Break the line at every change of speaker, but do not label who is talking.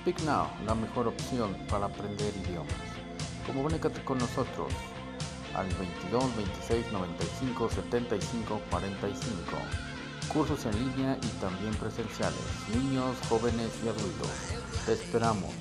Speak Now, la mejor opción para aprender idiomas. Comunícate con nosotros al 22 26 95 75 45. Cursos en línea y también presenciales, niños, jóvenes y adultos. Te esperamos.